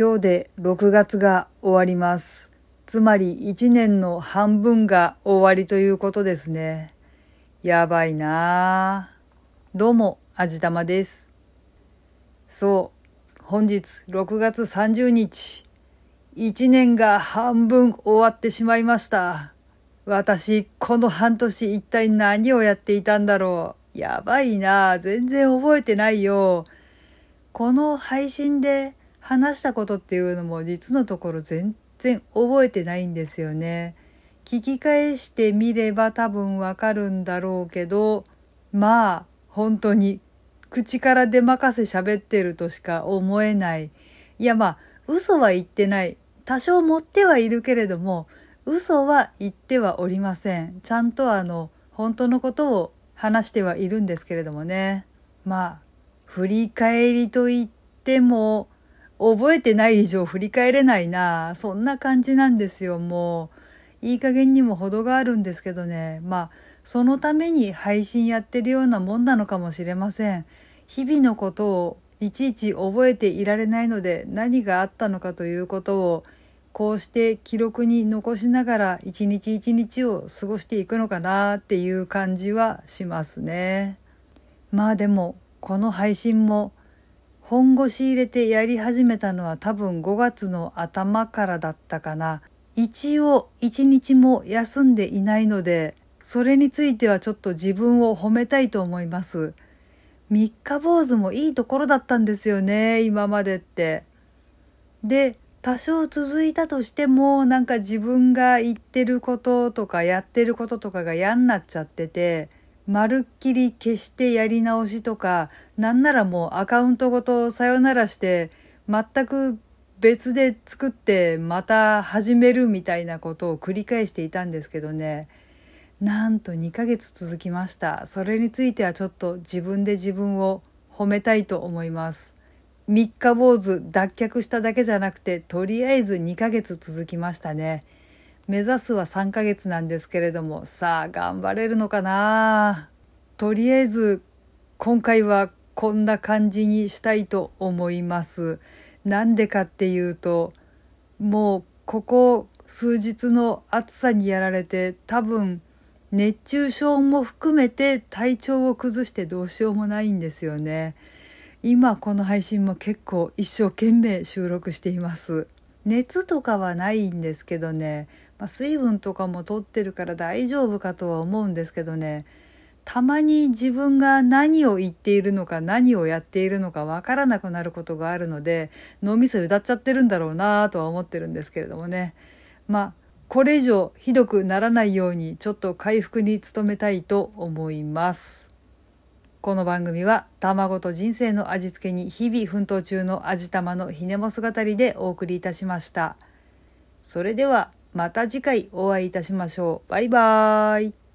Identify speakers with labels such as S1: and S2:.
S1: 今日で6月が終わります。つまり1年の半分が終わりということですね。やばいなぁ。どうも、あじたまです。そう、本日6月30日、1年が半分終わってしまいました。私、この半年一体何をやっていたんだろう。やばいなぁ全然覚えてないよ。この配信で話したことっていうのも実のところ全然覚えてないんですよね。聞き返してみれば多分わかるんだろうけどまあ本当に口から出まかせ喋ってるとしか思えない。いやまあ嘘は言ってない。多少持ってはいるけれども嘘は言ってはおりません。ちゃんとあの本当のことを話してはいるんですけれどもね。まあ振り返りと言っても覚えてない以上振り返れないな。そんな感じなんですよ、もう。いい加減にも程があるんですけどね。まあ、そのために配信やってるようなもんなのかもしれません。日々のことをいちいち覚えていられないので何があったのかということをこうして記録に残しながら一日一日を過ごしていくのかなっていう感じはしますね。まあでもこの配信も本腰入れてやり始めたのは多分5月の頭からだったかな。一応一日も休んでいないので、それについてはちょっと自分を褒めたいと思います。三日坊主もいいところだったんですよね、今までって。で、多少続いたとしても、なんか自分が言ってることとかやってることとかが嫌になっちゃってて、まるっきり消してやり直しとか、なんならもうアカウントごとさよならして、全く別で作ってまた始めるみたいなことを繰り返していたんですけどね。なんと2ヶ月続きました。それについてはちょっと自分で自分を褒めたいと思います。三日坊主脱却しただけじゃなくて、とりあえず2ヶ月続きましたね。目指すは3ヶ月なんですけれども、さあ頑張れるのかな？とりあえず今回はこんな感じにしたいと思います。なんでかっていうと、もうここ数日の暑さにやられて多分熱中症も含めて体調を崩してどうしようもないんですよね。今この配信も結構一生懸命収録しています。熱とかはないんですけどねまあ、水分とかも取ってるから大丈夫かとは思うんですけどねたまに自分が何を言っているのか何をやっているのかわからなくなることがあるので脳みそ歌っちゃってるんだろうなとは思ってるんですけれどもねまあこれ以上ひどくならないようにちょっと回復に努めたいと思います。この番組は卵と人生の味付けに日々奮闘中の味玉のひねも姿でお送りいたしました。それではまた次回お会いいたしましょう。バイバーイ。